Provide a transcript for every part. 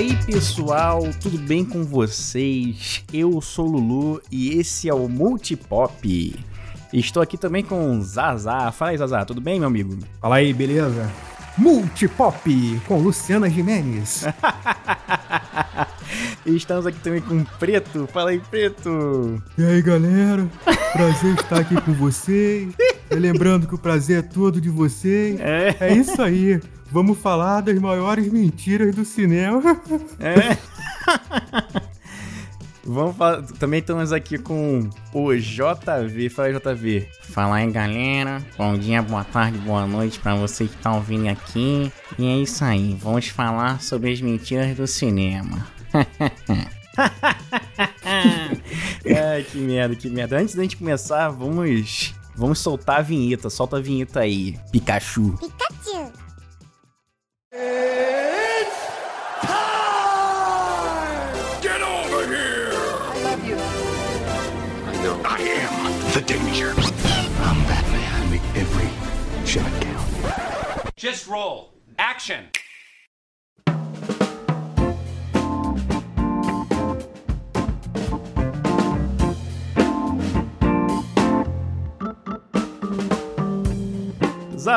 aí, pessoal, tudo bem com vocês? Eu sou o Lulu e esse é o Multipop. Estou aqui também com Zazá. Fala aí, Zazá, tudo bem, meu amigo? Fala aí, beleza? Multipop com Luciana Jimenez. estamos aqui também com Preto. Fala aí, Preto. E aí, galera? Prazer estar aqui com vocês. Lembrando que o prazer é todo de vocês. É, é isso aí. Vamos falar das maiores mentiras do cinema. É. Vamos falar, também estamos aqui com o JV. Fala aí, JV. Fala aí, galera. Bom dia, boa tarde, boa noite para você que tá ouvindo aqui. E é isso aí. Vamos falar sobre as mentiras do cinema. Ai, que merda, que merda. Antes da gente começar, vamos vamos soltar a vinheta. Solta a vinheta aí, Pikachu. Pikachu.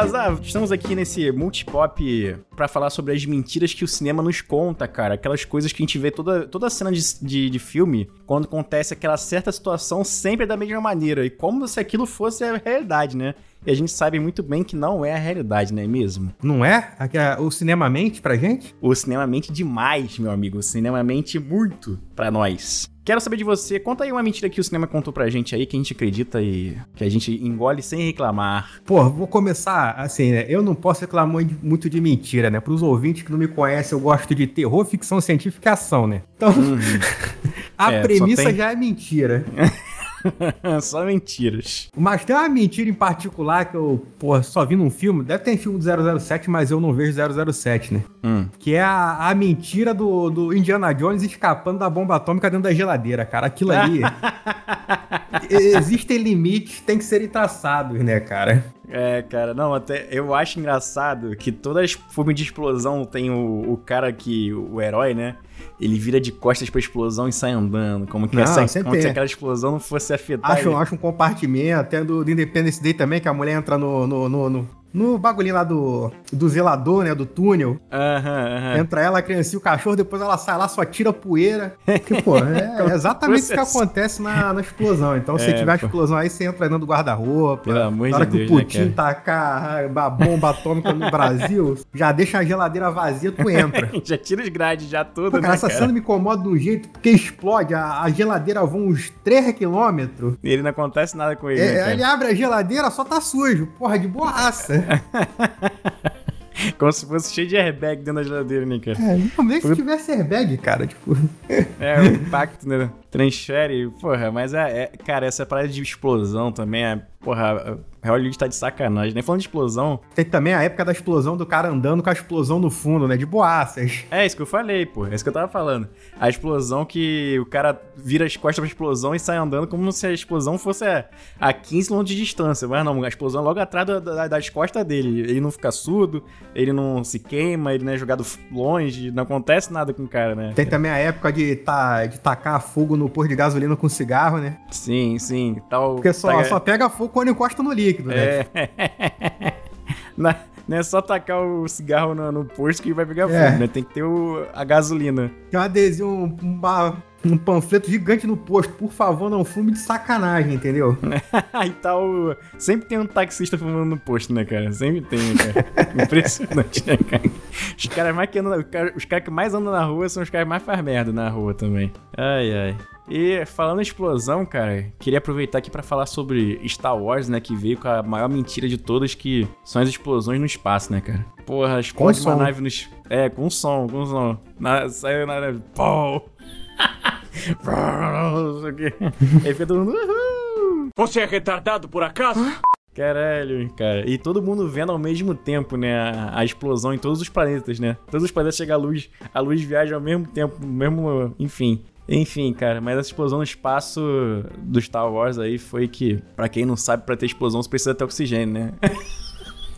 Zazá, estamos aqui nesse multipop para falar sobre as mentiras que o cinema nos conta, cara. Aquelas coisas que a gente vê toda, toda cena de, de, de filme, quando acontece aquela certa situação, sempre é da mesma maneira. E como se aquilo fosse a realidade, né? E a gente sabe muito bem que não é a realidade, não é mesmo? Não é? O cinema mente pra gente? O cinema mente demais, meu amigo. O cinema mente muito pra nós. Quero saber de você, conta aí uma mentira que o cinema contou pra gente aí, que a gente acredita e que a gente engole sem reclamar. Pô, vou começar assim, né? Eu não posso reclamar muito de mentira, né? Pros ouvintes que não me conhecem, eu gosto de terror, ficção científica e ação, né? Então, uhum. a é, premissa tem... já é mentira. só mentiras. Mas tem uma mentira em particular que eu, pô, só vi num filme. Deve ter filme do 007, mas eu não vejo 007, né? Hum. Que é a, a mentira do, do Indiana Jones escapando da bomba atômica dentro da geladeira, cara. Aquilo ali. existem limites, tem que serem traçados, né, cara? É, cara, não, até eu acho engraçado que todas as filmes de explosão tem o, o cara que, o herói, né? Ele vira de costas pra explosão e sai andando. Como que, não, essa, como se aquela explosão não fosse afetar. Acho, acho um compartimento, até do, do Independence Day também, que a mulher entra no, no, no, no no bagulhinho lá do, do zelador, né? Do túnel. Aham, Entra ela, a criança e o cachorro, depois ela sai lá, só tira poeira. Que, pô, é, é exatamente isso que acontece na, na explosão. Então, se é, tiver pô. explosão aí, você entra dentro do guarda-roupa. Pelo amor de Deus. Na hora que o né, Putin né, tacar a bomba atômica no Brasil, já deixa a geladeira vazia, tu entra. já tira os grades, já tudo, pô, cara, né, Essa cara? cena me incomoda de um jeito, porque explode, a, a geladeira voa uns 3 quilômetros. E ele não acontece nada com ele. É, né, ele abre a geladeira, só tá sujo. Porra, de boaça. Como se fosse cheio de airbag dentro da geladeira, né, cara? É, não, nem se tivesse airbag, cara, tipo... É, o impacto, né? Transfere, porra, mas é, é, Cara, essa parada de explosão também é. Porra, Hollywood tá de sacanagem, né? Falando de explosão. Tem também a época da explosão do cara andando com a explosão no fundo, né? De boaças. É isso que eu falei, pô. É isso que eu tava falando. A explosão que o cara vira as costas pra explosão e sai andando como se a explosão fosse a 15 km de distância. Mas não, a explosão é logo atrás da, da, das costas dele. Ele não fica surdo, ele não se queima, ele não é jogado longe, não acontece nada com o cara, né? Tem também a época de, tá, de tacar fogo no posto de gasolina com cigarro, né? Sim, sim. Tal, Porque só, só pega fogo quando encosta no líquido, né? É. Na, não é só tacar o cigarro no, no posto que vai pegar é. fogo, né? Tem que ter o, a gasolina. Tem um adesivo, um, um, um panfleto gigante no posto. Por favor, não fume de sacanagem, entendeu? e tal. Sempre tem um taxista fumando no posto, né, cara? Sempre tem, né, cara? Impressionante, né, cara? Os caras mais que andam, os caras que mais andam na rua são os caras mais faz merda na rua também. Ai, ai. E falando em explosão, cara, queria aproveitar aqui para falar sobre Star Wars, né? Que veio com a maior mentira de todas, que são as explosões no espaço, né, cara? Porra, explode uma nave no. É, com som, com som. Na, saiu na nave. Pô! Aí fica todo mundo. Uhul! Você é retardado por acaso? Caralho, cara. E todo mundo vendo ao mesmo tempo, né? A, a, explosão em todos os planetas, né? Todos os planetas chegam à luz, a luz viaja ao mesmo tempo, mesmo. Enfim. Enfim, cara, mas essa explosão no espaço do Star Wars aí foi que, para quem não sabe, para ter explosão você precisa ter oxigênio, né?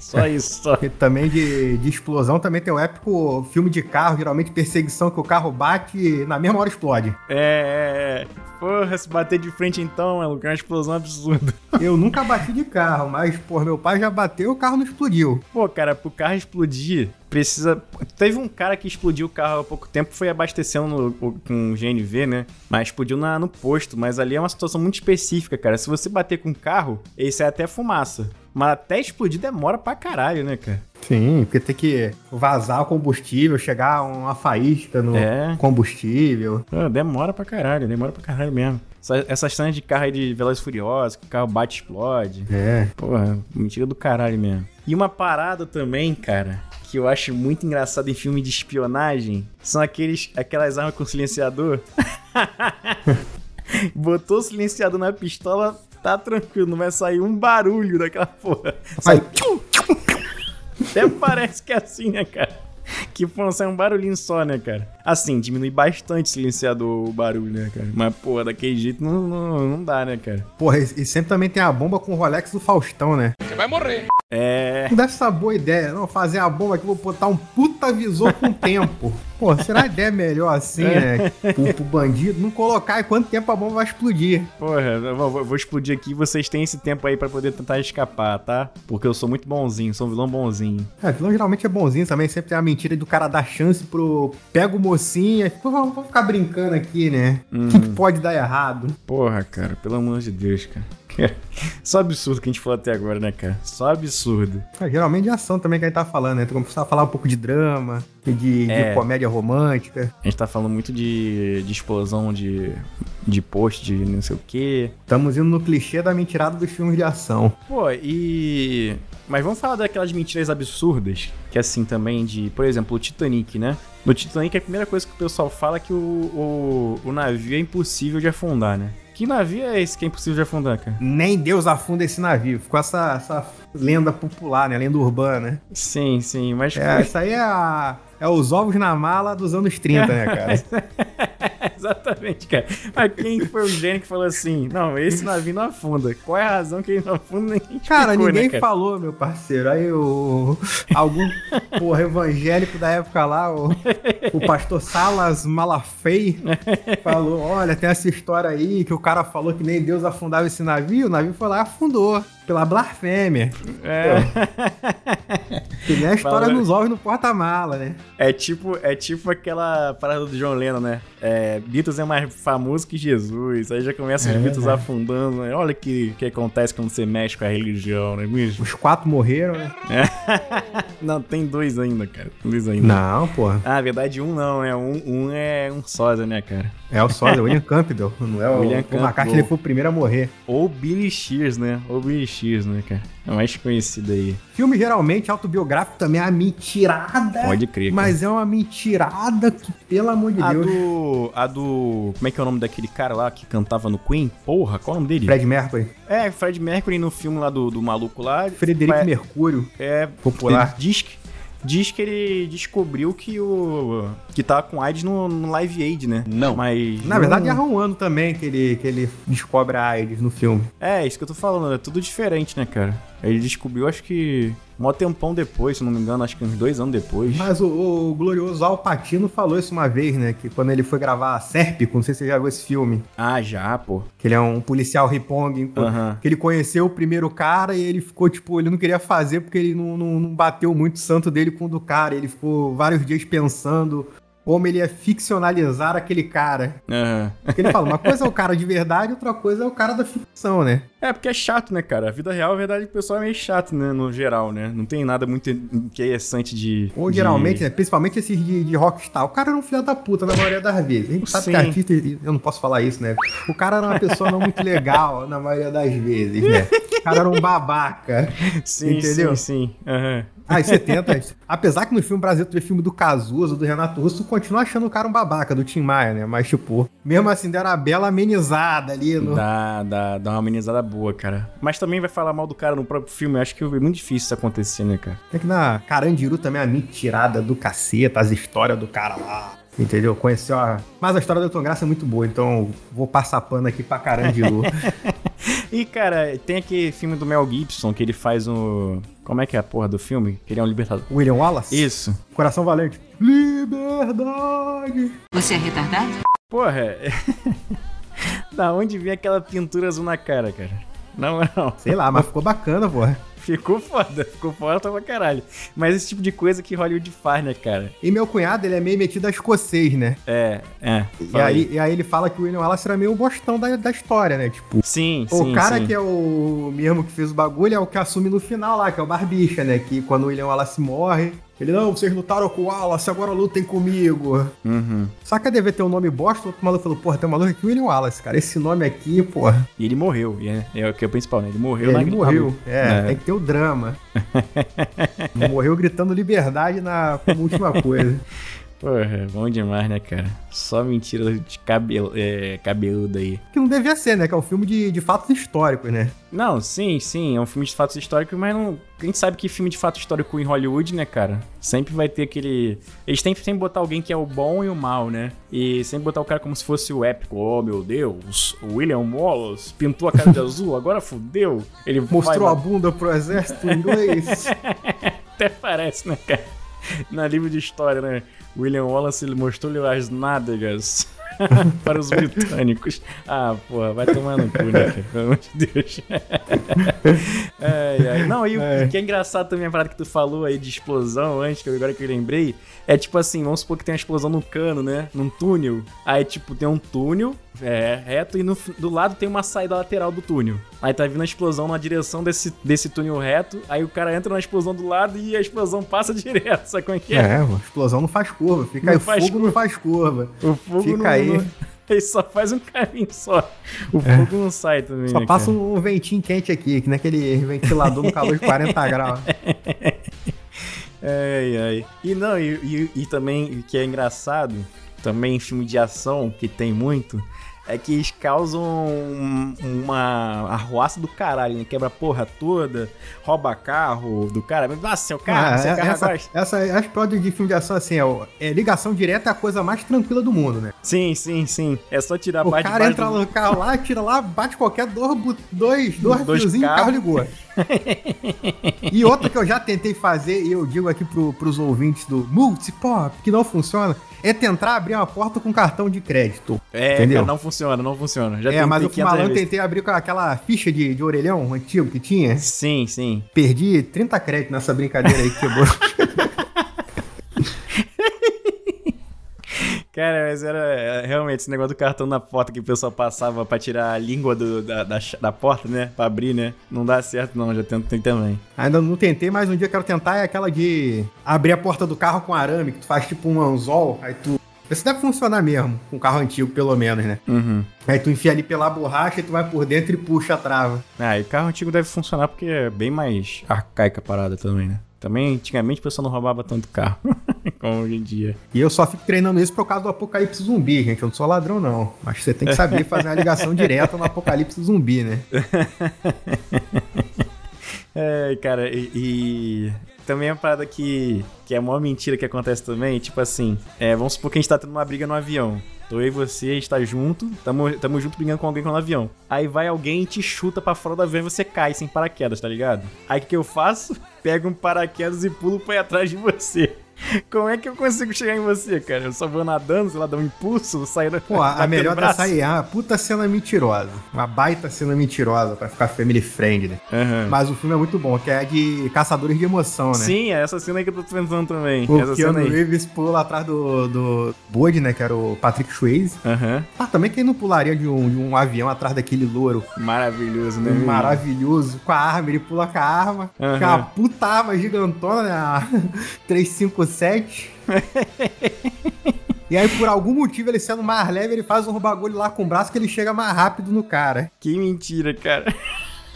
Só isso, só. E também de, de explosão também tem o épico filme de carro, geralmente perseguição que o carro bate e na mesma hora explode. É, é, é. Porra, se bater de frente então, é uma explosão absurda. Eu nunca bati de carro, mas, pô, meu pai já bateu e o carro não explodiu. Pô, cara, pro carro explodir, precisa. Teve um cara que explodiu o carro há pouco tempo, foi abastecendo no, com GNV, né? Mas explodiu na, no posto. Mas ali é uma situação muito específica, cara. Se você bater com o carro, esse é até fumaça. Mas até explodir demora pra caralho, né, cara? Sim, porque tem que vazar o combustível, chegar uma faísca no é. combustível. Pô, demora pra caralho, demora pra caralho mesmo. Essas cenas de carro aí de Velozes Furiosos, que o carro bate e explode. É. Porra, mentira do caralho mesmo. E uma parada também, cara, que eu acho muito engraçado em filme de espionagem, são aqueles, aquelas armas com silenciador. Botou o silenciador na pistola, tá tranquilo, não vai sair um barulho daquela porra. Sai. Até parece que é assim, né, cara? Que porra, sai um barulhinho só, né, cara? Assim, diminui bastante o silenciador o barulho, né, cara? Mas, porra, daquele jeito não, não, não dá, né, cara? Porra, e sempre também tem a bomba com o Rolex do Faustão, né? Você vai morrer. É. Não deve ser uma boa ideia, não. Fazer a bomba aqui, vou botar um puta visor com tempo. Pô, será a ideia melhor assim, né? Pro, pro, bandido não colocar e quanto tempo a bomba vai explodir. Porra, eu vou, vou explodir aqui e vocês têm esse tempo aí para poder tentar escapar, tá? Porque eu sou muito bonzinho, sou um vilão bonzinho. É, vilão geralmente é bonzinho também, sempre tem a mentira do cara dar chance pro. Pega o mocinho, e vamos, ficar brincando aqui, né? O hum. que, que pode dar errado? Porra, cara, pelo amor de Deus, cara. Só absurdo que a gente falou até agora, né, cara? Só absurdo. É, geralmente de ação também que a gente tá falando, né? Então precisava falar um pouco de drama, de, é. de, comédia romântica. A gente tá falando muito de, de explosão de, de post, de não sei o quê. Estamos indo no clichê da mentirada dos filmes de ação. Pô, e. Mas vamos falar daquelas mentiras absurdas, que é assim também de, por exemplo, o Titanic, né? No Titanic a primeira coisa que o pessoal fala é que o, o, o navio é impossível de afundar, né? Que navio é esse que é impossível de afundar, cara? Nem Deus afunda esse navio. Ficou essa, essa lenda popular, né? Lenda urbana. Sim, sim, mas... É, isso aí é a é os ovos na mala dos anos 30, né, cara? Exatamente, cara. Mas quem foi o gênio que falou assim: não, esse navio não afunda? Qual é a razão que ele não afunda? Ninguém cara, explicou, ninguém né, cara? falou, meu parceiro. Aí o. Algum, porra, evangélico da época lá, o, o pastor Salas Malafei, falou: olha, tem essa história aí que o cara falou que nem Deus afundava esse navio. O navio foi lá e afundou. Pela blasfêmia. É. Que nem a história dos ovos no porta-mala, né? É tipo, é tipo aquela parada do John Lennon, né? É, Beatles é mais famoso que Jesus. Aí já começa os é, Beatles é. afundando. Né? Olha o que, que acontece quando você mexe com a religião, né? Os quatro morreram, né? É. não, tem dois ainda, cara. Dois ainda. Não, porra. Ah, na verdade, um não, né? Um, um é um sósia, né, cara? É o sósia, William Campbell. Não é o William. O McCartney foi o primeiro a morrer. Ou Billy Shears, né? Ou Billy Shears, né, cara? É o mais conhecido aí. Filme geralmente autobiográfico também é uma mentirada. Pode crer. Cara. Mas é uma mentirada que, pelo amor de a Deus. Do, a do. Como é que é o nome daquele cara lá que cantava no Queen? Porra, qual é o nome dele? Fred Mercury. É, Fred Mercury no filme lá do, do maluco lá. Frederico Mercúrio. É, popular. Diz que diz que ele descobriu que o. que tá com AIDS no, no Live Aid, né? Não. Mas. Na verdade, erra um ano também que ele, que ele descobre a AIDS no filme. É, isso que eu tô falando, é tudo diferente, né, cara? Ele descobriu, acho que Mó tempão depois, se não me engano, acho que uns dois anos depois. Mas o, o glorioso Al Pacino falou isso uma vez, né? Que quando ele foi gravar Sérpico, não sei se você já viu esse filme. Ah, já, pô. Que ele é um policial ripong, uhum. que ele conheceu o primeiro cara e ele ficou, tipo, ele não queria fazer porque ele não, não, não bateu muito o santo dele com o do cara. Ele ficou vários dias pensando como ele ia ficcionalizar aquele cara. Uhum. Porque ele fala, uma coisa é o cara de verdade, outra coisa é o cara da ficção, né? É, porque é chato, né, cara? A vida real, a verdade, o pessoal é meio chato, né, no geral, né? Não tem nada muito interessante de... Ou de... geralmente, né, principalmente esses de, de rockstar, o cara era um filho da puta na maioria das vezes. A gente sabe Sim. que artista, eu não posso falar isso, né? O cara era uma pessoa não muito legal na maioria das vezes, né? O cara era um babaca. Sim, entendeu? sim, sim. Uhum. Ah, 70. apesar que no filme brasileiro tu vê filme do Cazuza, do Renato Russo, continua achando o cara um babaca, do Tim Maia, né? Mas, tipo, mesmo assim, deram uma bela amenizada ali. No... Dá, dá, dá uma amenizada boa, cara. Mas também vai falar mal do cara no próprio filme. Eu acho que é muito difícil isso acontecer, né, cara? É que na Carandiru também é a mentirada do caceta, as histórias do cara lá. Entendeu? Conheceu a. Mas a história do Elton Graça é muito boa, então vou passar pano aqui pra Carandiru. E, cara, tem aquele filme do Mel Gibson que ele faz o. Como é que é a porra do filme? Que ele é um libertador. William Wallace? Isso. Coração Valente. Liberdade. Você é retardado? Porra, é... da onde vem aquela pintura azul na cara, cara? Não, não. Sei lá, mas ficou bacana, porra. Ficou foda, ficou foda pra caralho. Mas esse tipo de coisa que Hollywood faz, né, cara? E meu cunhado, ele é meio metido a escocês, né? É, é. E aí, e aí ele fala que o William Wallace era meio o bostão da, da história, né? Tipo, sim, o sim. O cara sim. que é o mesmo que fez o bagulho é o que assume no final lá, que é o Barbicha, né? Que quando o William Wallace morre, ele, não, vocês lutaram com o Wallace, agora lutem comigo. Uhum. Só que deve ter um nome bosta, o outro maluco falou, porra, tem um maluco aqui, William Wallace, cara. Esse nome aqui, porra. E ele morreu, é, é o que é o principal, né? Ele morreu é, na Ele morreu, é, é, tem que ter o drama. morreu gritando liberdade na como última coisa. Porra, bom demais, né, cara? Só mentira de cabelo, é, cabeludo aí. Que não devia ser, né? Que é um filme de, de fatos históricos, né? Não, sim, sim, é um filme de fatos históricos, mas não. A gente sabe que filme de fato histórico em Hollywood, né, cara? Sempre vai ter aquele. Eles têm que sempre botar alguém que é o bom e o mal, né? E sempre botar o cara como se fosse o épico. Oh, meu Deus, o William Wallace pintou a cara de azul, agora fudeu. Ele mostrou vai... a bunda pro exército inglês. Até parece, né, cara? Na livro de história, né? William Wallace ele mostrou-lhe as nádegas para os britânicos. Ah, porra, vai tomar no cu, né? Pelo amor de Deus. ai, ai. Não, e o é. que é engraçado também a parada que tu falou aí de explosão antes, que agora que eu lembrei, é tipo assim, vamos supor que tem uma explosão no cano, né? Num túnel. Aí, tipo, tem um túnel é, reto e no, do lado tem uma saída lateral do túnel. Aí tá vindo a explosão na direção desse, desse túnel reto, aí o cara entra na explosão do lado e a explosão passa direto, sabe como é que é? É, a explosão não faz curva, fica não aí, faz fogo curva. não faz curva. O fogo fica não, aí. Não, ele só faz um caminho só. O é. fogo não sai também. Só né, passa cara? um ventinho quente aqui, que naquele ventilador no calor de 40 graus. Ai, ai. E não, e, e, e também, o que é engraçado, também em filme de ação, que tem muito, é que eles causam uma arruaça do caralho, né? Quebra a porra toda, rouba carro do cara. Nossa, seu carro, ah, seu carro essa, essa, as plots de filme de ação, assim, é, é, ligação direta é a coisa mais tranquila do mundo, né? Sim, sim, sim. É só tirar o cara entra do... no carro lá, tira lá, bate qualquer dois, dois, dois, dois fiozinhos e o carro ligou. e outra que eu já tentei fazer, e eu digo aqui pro, pros ouvintes do Multipop, que não funciona, é tentar abrir uma porta com cartão de crédito. É, entendeu? Não funciona, não funciona. Já é, mas o malandro tentei abrir com aquela ficha de, de orelhão antigo que tinha. Sim, sim. Perdi 30 créditos nessa brincadeira aí que quebrou. Cara, mas era é, realmente esse negócio do cartão na porta que o pessoal passava pra tirar a língua do, da, da, da, porta, né? Pra abrir, né? Não dá certo, não. Já tentei também. Ainda não tentei, mas um dia eu quero tentar é aquela de abrir a porta do carro com arame, que tu faz tipo um anzol, aí tu. Isso deve funcionar mesmo, com um carro antigo, pelo menos, né? Uhum. Aí tu enfia ali pela borracha e tu vai por dentro e puxa a trava. Ah, e carro antigo deve funcionar porque é bem mais arcaica a parada também, né? Também, antigamente, o pessoal não roubava tanto carro como hoje em dia. E eu só fico treinando isso por causa do apocalipse zumbi, gente. Eu não sou ladrão, não. Mas você tem que saber fazer uma ligação direta no apocalipse zumbi, né? é, cara, e, e, também é uma parada que, que é a maior mentira que acontece também. Tipo assim, é, vamos supor que a gente tá tendo uma briga no avião. Tô eu e você, a gente tá junto, tamo, tamo junto brigando com alguém no avião. Aí vai alguém e te chuta pra fora do avião e você cai sem paraquedas, tá ligado? Aí o que, que eu faço? Pego um paraquedas e pulo pra ir atrás de você. Como é que eu consigo chegar em você, cara? Eu só vou nadando, sei lá, dar um impulso, sair da. Pô, a melhor dessa aí é uma puta cena mentirosa. Uma baita cena mentirosa pra ficar family friendly. Uhum. Mas o filme é muito bom, que é de caçadores de emoção, né? Sim, é essa cena aí que eu tô pensando também. O essa Keanu Reeves pula atrás do, do Bode, né? Que era o Patrick Swayze. Uhum. Ah, também quem não pularia de um, de um avião atrás daquele louro. Maravilhoso, né? Maravilhoso. Com a arma, ele pula com a arma. Uhum. Com uma puta arma gigantona, né? A 357. E aí, por algum motivo, ele sendo mais leve, ele faz um bagulho lá com o braço que ele chega mais rápido no cara. Que mentira, cara.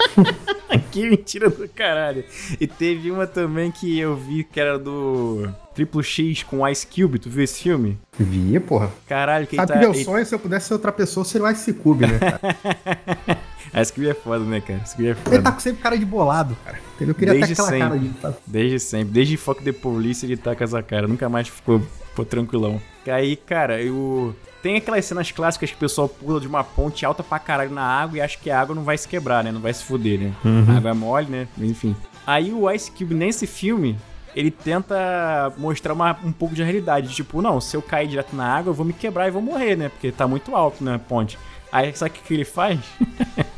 que mentira do caralho. E teve uma também que eu vi que era do Triple X com Ice Cube. Tu viu esse filme? Vi, porra. Caralho, quem Sabe tá... que meu sonho, se eu pudesse ser outra pessoa, seria o Ice Cube, né, cara? Ice Cube é foda, né, cara? Ice Cube é foda. Ele tá com sempre cara de bolado, cara. Eu queria Desde ter aquela sempre. cara de... Desde sempre. Desde Foco de Police ele tá com essa cara. Nunca mais ficou, ficou tranquilão. Aí, cara, eu... Tem aquelas cenas clássicas que o pessoal pula de uma ponte alta pra caralho na água e acha que a água não vai se quebrar, né? Não vai se fuder, né? Uhum. A água é mole, né? Enfim. Aí o Ice Cube nesse filme, ele tenta mostrar uma, um pouco de realidade. Tipo, não, se eu cair direto na água, eu vou me quebrar e vou morrer, né? Porque tá muito alto, né, ponte. Aí sabe o que, que ele faz?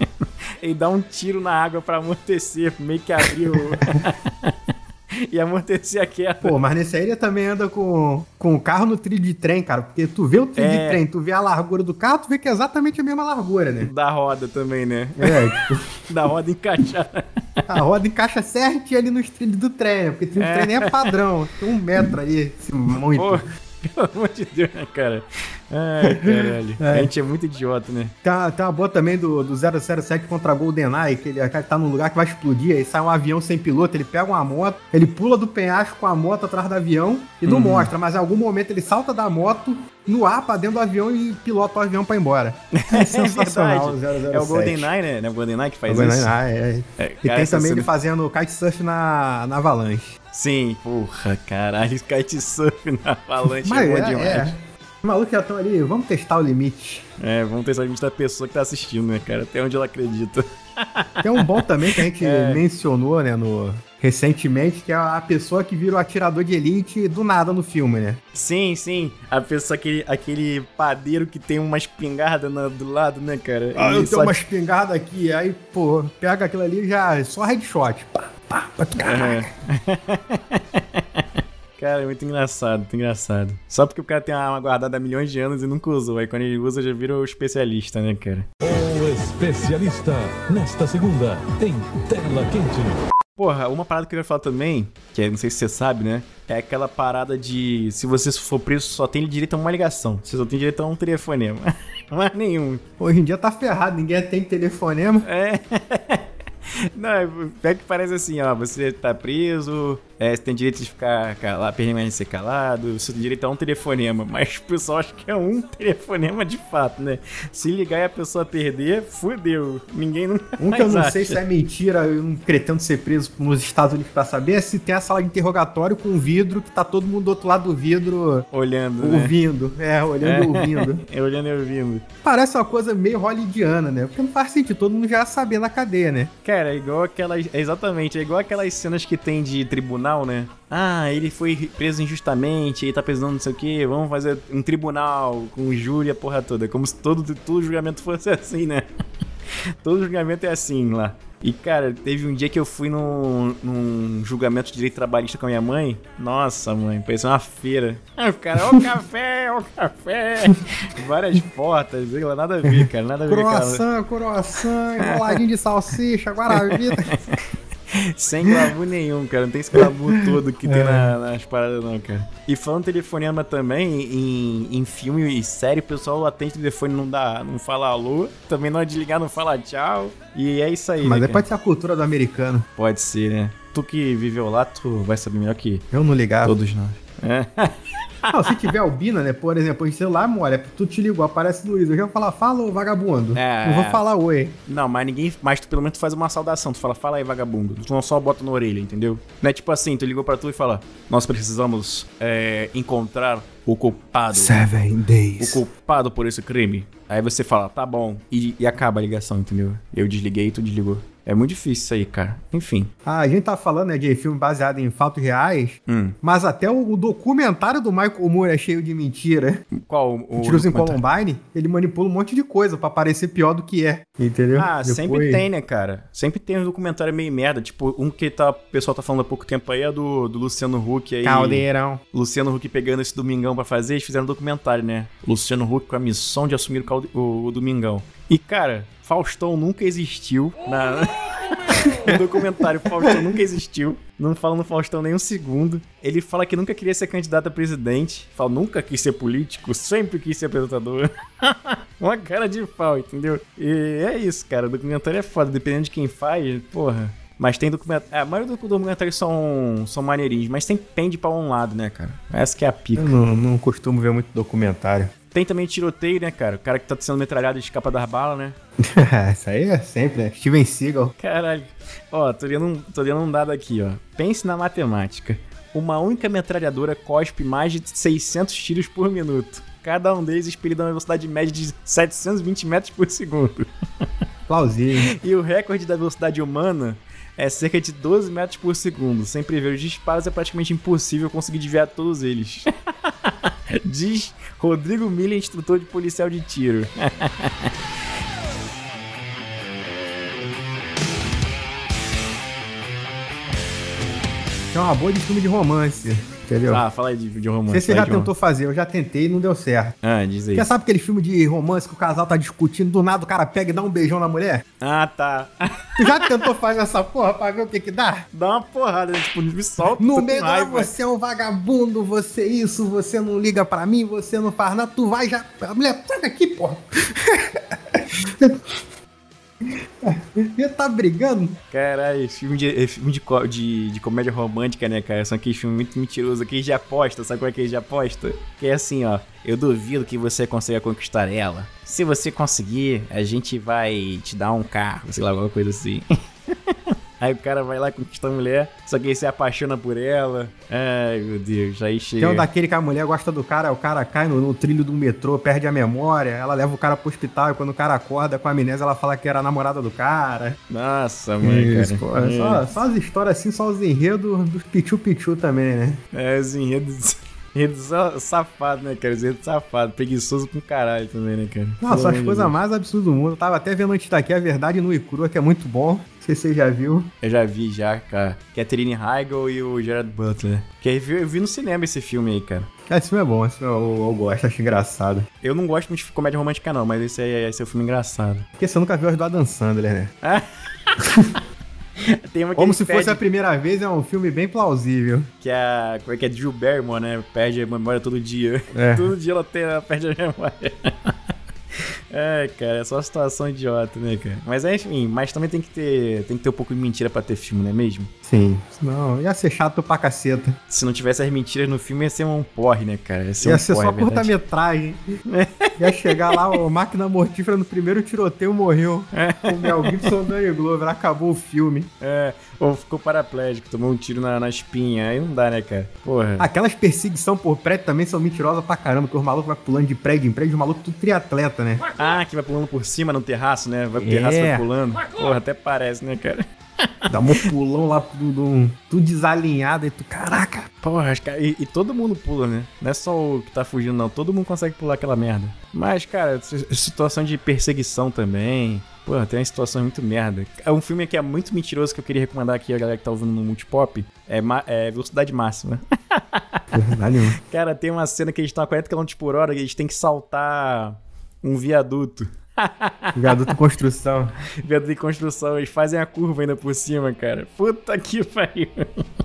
ele dá um tiro na água para amortecer, meio que abrir o. e amortecer a queda. Pô, mas nesse aí ele também anda com, com o carro no trilho de trem, cara. Porque tu vê o trilho é... de trem, tu vê a largura do carro, tu vê que é exatamente a mesma largura, né? Da roda também, né? É, da roda encaixada. A roda encaixa certinho ali nos trilhos do trem, né? Porque trilho é. do trem nem é padrão. Tem um metro aí, muito. Pô, pelo amor de Deus, né, cara? Ai, caralho. É. A gente é muito idiota, né? Tá, tá uma boa também do, do 007 contra GoldenEye, que ele tá num lugar que vai explodir, aí sai um avião sem piloto, ele pega uma moto, ele pula do penhasco com a moto atrás do avião e não uhum. mostra, mas em algum momento ele salta da moto no ar pra dentro do avião e pilota o avião pra ir embora. É sensacional. É, é o GoldenEye, né? É o GoldenEye que faz o isso. Ah, é. é. E tem também ele fazendo kitesurf na, na Avalanche. Sim, porra, caralho, kitesurf na Avalanche Mas é bom é, demais. É. Os malucos já estão ali, vamos testar o limite. É, vamos testar o limite da pessoa que tá assistindo, né, cara? Até onde ela acredita. Tem um bom também que a gente é. mencionou, né, no, recentemente, que é a pessoa que vira o atirador de elite do nada no filme, né? Sim, sim. A pessoa, aquele, aquele padeiro que tem uma espingarda na, do lado, né, cara? Ah, eu tenho uma espingarda aqui, aí, pô, pega aquilo ali já, é só headshot. Pá, pá, pá, caraca. É. Cara, é muito engraçado, muito engraçado. Só porque o cara tem uma arma guardada há milhões de anos e nunca usou. Aí quando ele usa, já vira o especialista, né, cara? O especialista, nesta segunda, tem Tela Quente. Porra, uma parada que eu ia falar também, que é, não sei se você sabe, né? É aquela parada de se você for preso, só tem direito a uma ligação. Você só tem direito a um telefonema. Mais nenhum. Hoje em dia tá ferrado, ninguém tem telefonema. É. Não, é que parece assim, ó, você tá preso, é, você tem direito de ficar calado, permanecer calado, você tem direito a um telefonema, mas o pessoal acha que é um telefonema de fato, né? Se ligar e a pessoa perder, fudeu. Ninguém não. Um que eu não acha. sei se é mentira, eu não pretendo ser preso nos Estados Unidos pra saber, é se tem a sala de interrogatório com vidro, que tá todo mundo do outro lado do vidro. Olhando. Né? Ouvindo. Né? É, olhando é. e ouvindo. é, olhando e ouvindo. Parece uma coisa meio hollywoodiana, né? Porque não faz sentido, todo mundo já saber na cadeia, né? Cara, é igual aquelas. Exatamente, é igual aquelas cenas que tem de tribunal, né? Ah, ele foi preso injustamente, ele tá precisando não sei o que, vamos fazer um tribunal com júri a porra toda. Como se todo, todo julgamento fosse assim, né? todo julgamento é assim lá. E, cara, teve um dia que eu fui num, num julgamento de direito trabalhista com a minha mãe. Nossa, mãe, parecia uma feira. Aí o cara, o café, o café. Várias portas, nada a ver, cara, nada a ver. Croissant, croissant, enroladinho de salsicha, guaravita. Sem glamour nenhum, cara. Não tem esse glamour todo que é. tem na, nas paradas, não, cara. E falando telefonema também, em, em filme e série, o pessoal atende o telefone não dá, não fala alô, também não é desligar, não fala tchau. E é isso aí. Mas né, pode ser a cultura do americano. Pode ser, né? Tu que viveu lá, tu vai saber melhor que. Eu não ligava. Todos nós. É. Não, se tiver albina, né? Por exemplo, em celular, olha, tu te ligou, aparece Luiz. Eu já vou falar, fala, ô vagabundo. É, não vou falar oi. Não, mas ninguém. Mas tu pelo menos faz uma saudação. Tu fala, fala aí, vagabundo. Tu não só bota na orelha, entendeu? Não é tipo assim, tu ligou pra tu e fala, nós precisamos é, encontrar o culpado. Seven days. O culpado por esse crime. Aí você fala, tá bom. E, e acaba a ligação, entendeu? Eu desliguei e tu desligou. É muito difícil isso aí, cara. Enfim. Ah, a gente tá falando né, de filme baseado em fatos reais, hum. mas até o, o, documentário do Michael Moore é cheio de mentira. Qual? O Tiros em Columbine, ele manipula um monte de coisa para parecer pior do que é, entendeu? Ah, Depois... sempre tem, né, cara? Sempre tem um documentário meio merda. Tipo, um que tá, o pessoal tá falando há pouco tempo aí é do, do Luciano Huck aí. Caldeirão. Luciano Huck pegando esse domingão para fazer, eles fizeram um documentário, né? Luciano Huck com a missão de assumir o, calde... o, o domingão. E, cara, Faustão nunca existiu na. no documentário, Faustão nunca existiu. Não fala no Faustão nem um segundo. Ele fala que nunca queria ser candidato a presidente. Fala, nunca quis ser político, sempre quis ser apresentador. Uma cara de pau, entendeu? E é isso, cara. O documentário é foda. Dependendo de quem faz, porra. Mas tem documentário. É, a maioria dos documentários são, são maneirinhos, mas sempre pende pra um lado, né, cara? Essa que é a pica. Eu não, não costumo ver muito documentário. Tem também tiroteio, né, cara? O cara que tá sendo metralhado escapa das balas, né? Isso aí é sempre, né? Steven Seagal. Caralho. Ó, tô lendo, um, tô lendo um dado aqui, ó. Pense na matemática. Uma única metralhadora cospe mais de 600 tiros por minuto. cada um deles expelido a uma velocidade média de 720 metros por segundo. Plausível. E o recorde da velocidade humana é cerca de 12 metros por segundo. Sem prever os disparos, é praticamente impossível conseguir desviar todos eles. Diz Rodrigo Miller, instrutor de policial de tiro. é uma boa de filme de romance. Entendeu? Ah, fala aí de, de romance. Você já tentou fazer, eu já tentei e não deu certo. Ah, diz aí. Você sabe aquele filme de romance que o casal tá discutindo, do nada o cara pega e dá um beijão na mulher? Ah, tá. Tu já tentou fazer essa porra pra ver o que que dá? Dá uma porrada, né? tipo, me solta. No meio da você é um vagabundo, você isso, você não liga pra mim, você não faz nada, tu vai já... A mulher, sai daqui, porra. Ele tá brigando? Caralho, filme, de, filme de, de, de, comédia romântica, né, cara? São aqueles filmes muito mentirosos, aqueles de aposta, sabe qual é aquele de aposta? Que é assim, ó. Eu duvido que você consiga conquistar ela. Se você conseguir, a gente vai te dar um carro, sei lá, alguma coisa assim. Aí o cara vai lá conquistar a mulher, só que ele se apaixona por ela. Ai, meu Deus, aí chega. Tem um daquele que a mulher gosta do cara, o cara cai no, no, trilho do metrô, perde a memória, ela leva o cara pro hospital e quando o cara acorda com a amnésia, ela fala que era a namorada do cara. Nossa, mãe, Isso, cara. Pô, só, só, as histórias assim, só os enredos dos pichu-pichu também, né? É, os enredos... Enredo safado, né, cara? Enredo safado, preguiçoso com caralho também, né, cara? Nossa, as coisas mais absurdas do mundo. Eu tava até vendo antes daqui a verdade no Icrua, que é muito bom. Não sei se você já viu. Eu já vi, já, cara. Catherine Heigl e o Gerard Butler. Que eu vi no cinema esse filme aí, cara. Esse filme é bom, esse filme eu, eu gosto, acho engraçado. Eu não gosto muito de comédia romântica, não, mas esse aí esse é um filme engraçado. Porque você nunca viu as do Adam Sandler, né? Como se pede... fosse a primeira vez, é um filme bem plausível. Que é, como é que é Drew Barrymore, né? Perde a memória todo dia. É. todo dia ela, tem, ela perde a memória. É, cara, é só uma situação idiota, né, cara? Mas enfim, mas também tem que ter, tem que ter um pouco de mentira pra ter filme, não é mesmo? Sim. Não, ia ser chato pra caceta. Se não tivesse as mentiras no filme, ia ser um porre, né, cara? Ia ser, ia um ser porre, só é curta-metragem. ia chegar lá, o Máquina Mortífera no primeiro tiroteio morreu. É. O Mel Gibson Danny Glover, acabou o filme. É, ou ficou paraplégico, tomou um tiro na, na espinha. Aí não dá, né, cara? Porra. Aquelas perseguição por prédio também são mentirosas pra caramba, que os malucos vai pulando de prédio em prédio, os malucos tudo triatleta, né? Ah, que vai pulando por cima no terraço, né? Vai pro é. terraço vai pulando. Porra, até parece, né, cara? Dá um pulão lá, tudo, tudo desalinhado, e tu, caraca. Porra, e, e todo mundo pula, né? Não é só o que tá fugindo, não. Todo mundo consegue pular aquela merda. Mas, cara, situação de perseguição também. Pô, tem uma situação muito merda. É um filme que é muito mentiroso que eu queria recomendar aqui a galera que tá ouvindo no Multipop. É, é Velocidade Máxima. Verdade, Cara, tem uma cena que eles estão a 40 km por hora e eles têm que saltar um viaduto. Viaduto em construção. Viaduto em construção. Eles fazem a curva ainda por cima, cara. Puta que pariu.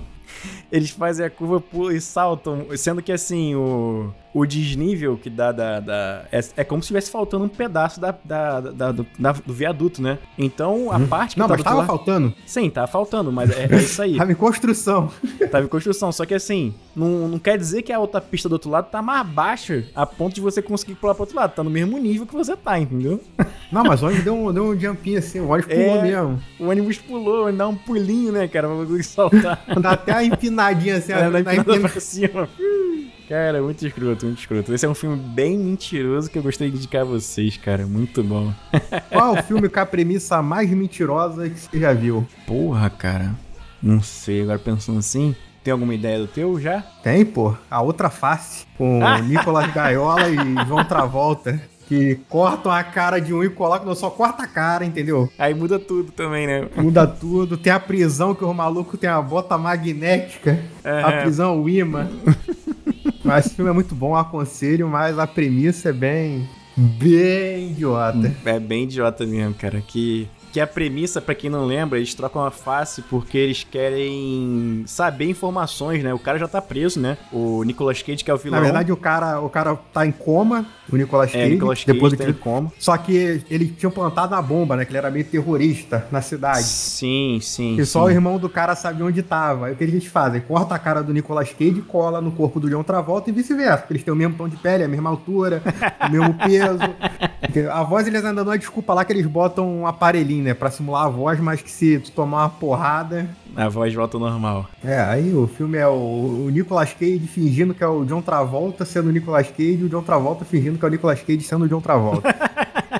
Eles fazem a curva e saltam. Sendo que assim, o, o desnível que dá da. da é, é, como se estivesse faltando um pedaço da, da, da do, do, viaduto, né? Então a hum. parte que Não, tá mas tava faltando? Sim, tá faltando, mas é, é isso aí. tava em construção. Tava em construção. Só que assim, não, não quer dizer que a outra pista do outro lado tá mais baixa a ponto de você conseguir pular pro outro lado. Tá no mesmo nível que você tá, entendeu? Não, mas o ônibus deu um, deu um jumpinho assim, o ônibus pulou é, mesmo. O ônibus pulou, dá um pulinho, né, cara, pra conseguir saltar. dá até a empinadinha assim, é, a, empinada pra cima. Cara, muito escroto, muito escroto. Esse é um filme bem mentiroso que eu gostaria de indicar a vocês, cara. Muito bom. Qual é o filme com a premissa mais mentirosa que você já viu? Porra, cara. Não sei, agora pensando assim. Tem alguma ideia do teu já? Tem, pô. A outra face. Com Nicolas Gaiola e João Travolta que cortam a cara de um e colocam, só corta a cara, entendeu? Aí muda tudo também, né? Muda tudo. Tem a prisão que o maluco tem a bota magnética, é. a prisão Wima. mas esse filme é muito bom, aconselho, mas a premissa é bem, bem idiota. É bem idiota mesmo, cara. Que que a premissa, para quem não lembra, eles trocam a face porque eles querem saber informações, né? O cara já tá preso, né? O Nicolas Cage, que é o vilão. Na verdade, o cara, o cara tá em coma, o Nicolas é, Cage, é, Nicolas Cage depois tá em coma. Só que ele tinha plantado a bomba, né? Que ele era meio terrorista na cidade. Sim, sim. E sim. só o irmão do cara sabia onde tava. Aí o que eles fazem? Corta a cara do Nicolas Cage e cola no corpo do John Travolta e vice-versa. Eles têm o mesmo tom de pele, a mesma altura, o mesmo peso. a voz eles ainda não é desculpa lá que eles botam um aparelhinho, né? Pra simular a voz, mas que se tu tomar uma porrada. A voz volta normal. É, aí o filme é o, o Nicolas Cage fingindo que é o John Travolta sendo o Nicolas Cage e o John Travolta fingindo que é o Nicolas Cage sendo o John Travolta.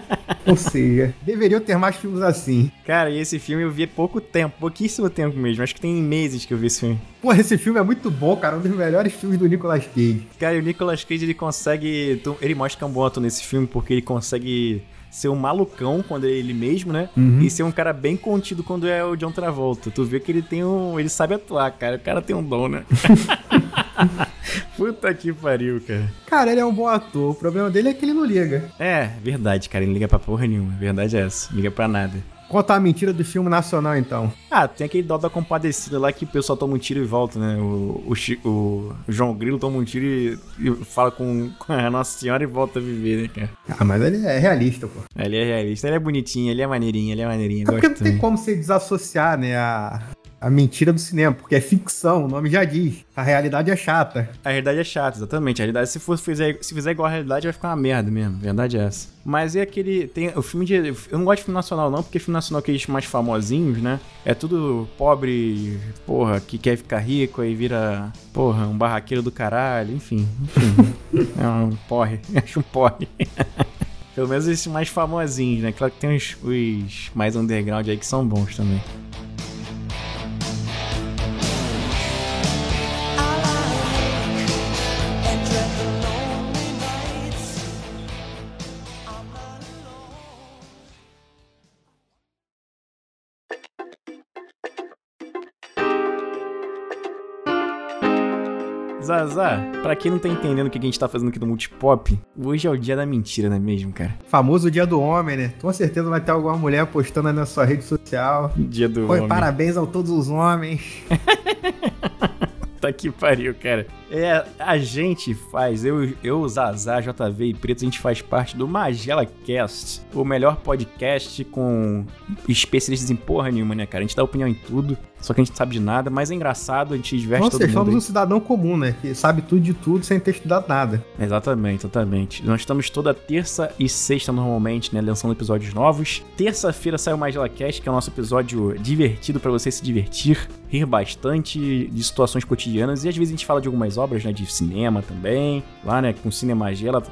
Ou seja, deveriam ter mais filmes assim. Cara, e esse filme eu vi há pouco tempo, pouquíssimo tempo mesmo. Acho que tem meses que eu vi esse filme. Pô, esse filme é muito bom, cara. Um dos melhores filmes do Nicolas Cage. Cara, e o Nicolas Cage ele consegue. Ele mostra que é um bom ator nesse filme porque ele consegue ser um malucão quando é ele mesmo, né? Uhum. E ser um cara bem contido quando é o John Travolta. Tu vê que ele tem um. Ele sabe atuar, cara. O cara tem um dom, né? Puta que pariu, cara. Cara, ele é um bom ator. O problema dele é que ele não liga. É, verdade, cara. Ele não liga pra porra nenhuma. Verdade é essa. Não liga pra nada. Conta a mentira do filme nacional, então. Ah, tem aquele dó da compadecida lá que o pessoal toma um tiro e volta, né? O, o, o João Grilo toma um tiro e, e, fala com, com a Nossa Senhora e volta a viver, né, cara? Ah, mas ele é realista, pô. Ele é realista, ele é bonitinho, ele é maneirinho, ele é maneirinho. É porque não tem como você desassociar, né, a, a mentira do cinema, porque é ficção, o nome já diz. A realidade é chata. A realidade é chata, exatamente. A realidade, se for fizer, se fizer igual a realidade, vai ficar uma merda mesmo. A verdade é essa. Mas é aquele. Tem o filme de. Eu não gosto de filme nacional, não, porque filme nacional que eles mais famosinhos, né? É tudo pobre, porra, que quer ficar rico aí vira, porra, um barraqueiro do caralho, enfim. enfim é um porre. Acho um porre. Pelo menos esses mais famosinhos, né? Claro que tem os, os mais underground aí que são bons também. Zazá, pra quem não tá entendendo o que a gente tá fazendo aqui no Multipop, hoje é o dia da mentira, não é mesmo, cara? Famoso dia do homem, né? Com certeza vai ter alguma mulher postando aí na sua rede social. Dia do Oi, homem. parabéns a todos os homens. Puta que pariu, cara. É, a gente faz, eu, eu, Zazá, JV e Preto, a gente faz parte do Magela Cast, o melhor podcast com especialistas em porra nenhuma, né, cara? A gente dá opinião em tudo, só que a gente sabe de nada, mas é engraçado, a gente diverte Nossa, todo mundo. Nós somos um cidadão comum, né? Que sabe tudo de tudo sem ter estudado nada. Exatamente, exatamente. Nós estamos toda terça e sexta normalmente, né? Lançando episódios novos. Terça-feira sai o Magela Cast, que é o nosso episódio divertido para você se divertir, rir bastante de situações cotidianas e às vezes a gente fala de algumas obras, né? De cinema também. Lá, né? Com Cinema Gela.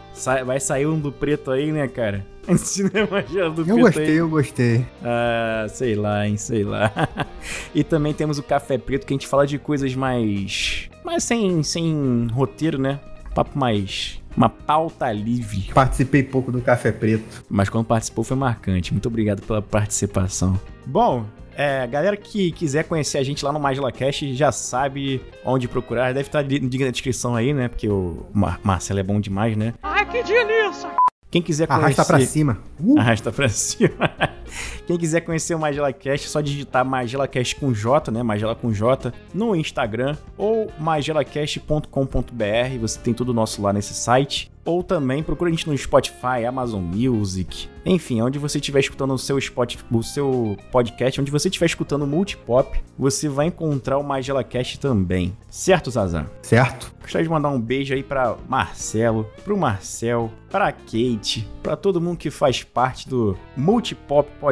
Vai sair um do preto aí, né, cara? Cinema Gela do eu preto. Eu gostei, aí. eu gostei. Ah, sei lá, hein, sei lá. e também temos o Café Preto, que a gente fala de coisas mais. mais sem, sem roteiro, né? Papo mais uma pauta livre. Participei pouco do Café Preto. Mas quando participou foi marcante. Muito obrigado pela participação. Bom, é, galera que quiser conhecer a gente lá no Magela Cash já sabe onde procurar. Deve estar na descrição aí, né? Porque o Mar Marcelo é bom demais, né? Ai, que delícia! Quem quiser conhecer... Arrasta pra cima. Uh. Arrasta pra cima. Quem quiser conhecer o Magela Cast, é só digitar Magela Cast com J, né? Magela com J no Instagram ou magelacast.com.br. Você tem tudo nosso lá nesse site ou também procura a gente no Spotify, Amazon Music, enfim, onde você estiver escutando o seu, Spotify, o seu podcast, onde você estiver escutando o Multipop, você vai encontrar o Magela Cast também. Certo, Zazan? Certo. Gostaria de mandar um beijo aí para Marcelo, pro Marcel, para Kate, para todo mundo que faz parte do Multipop Podcast.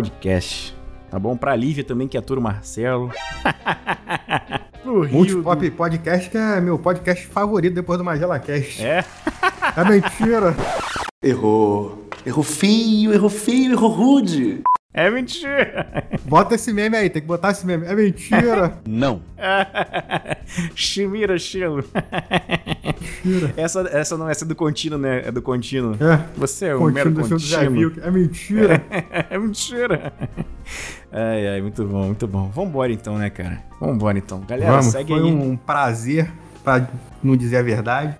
Tá bom? Pra Lívia também, que atura o Marcelo. Multipop do... Podcast, que é meu podcast favorito depois do Magela Cast. É? É mentira. Errou. Errou feio, errou feio, errou rude. É mentira. Bota esse meme aí, tem que botar esse meme. É mentira. Não. Shimira Shilo. essa, essa não é essa é do contínuo, né? É do contínuo. É. Você é o mero contínuo. É mentira. é mentira. Ai, ai, muito bom, muito bom. Vambora então, né, cara? Vambora então. Galera, Vamos, segue foi aí. Foi um prazer, pra não dizer a verdade.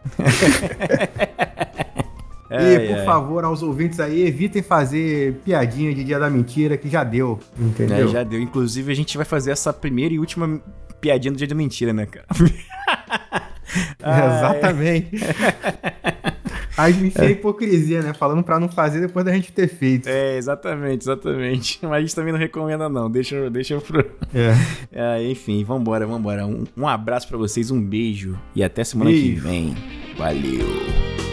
É, e, por é. favor, aos ouvintes aí, evitem fazer piadinha de Dia da Mentira, que já deu, entendeu? É, já deu. Inclusive, a gente vai fazer essa primeira e última piadinha do Dia da Mentira, né, cara? Exatamente. Aí me a hipocrisia, né? Falando pra não fazer depois da gente ter feito. É, exatamente, exatamente. Mas a gente também não recomenda, não. Deixa, deixa pro. É. é enfim, vambora, vambora. Um, um abraço para vocês, um beijo e até semana beijo. que vem. Valeu.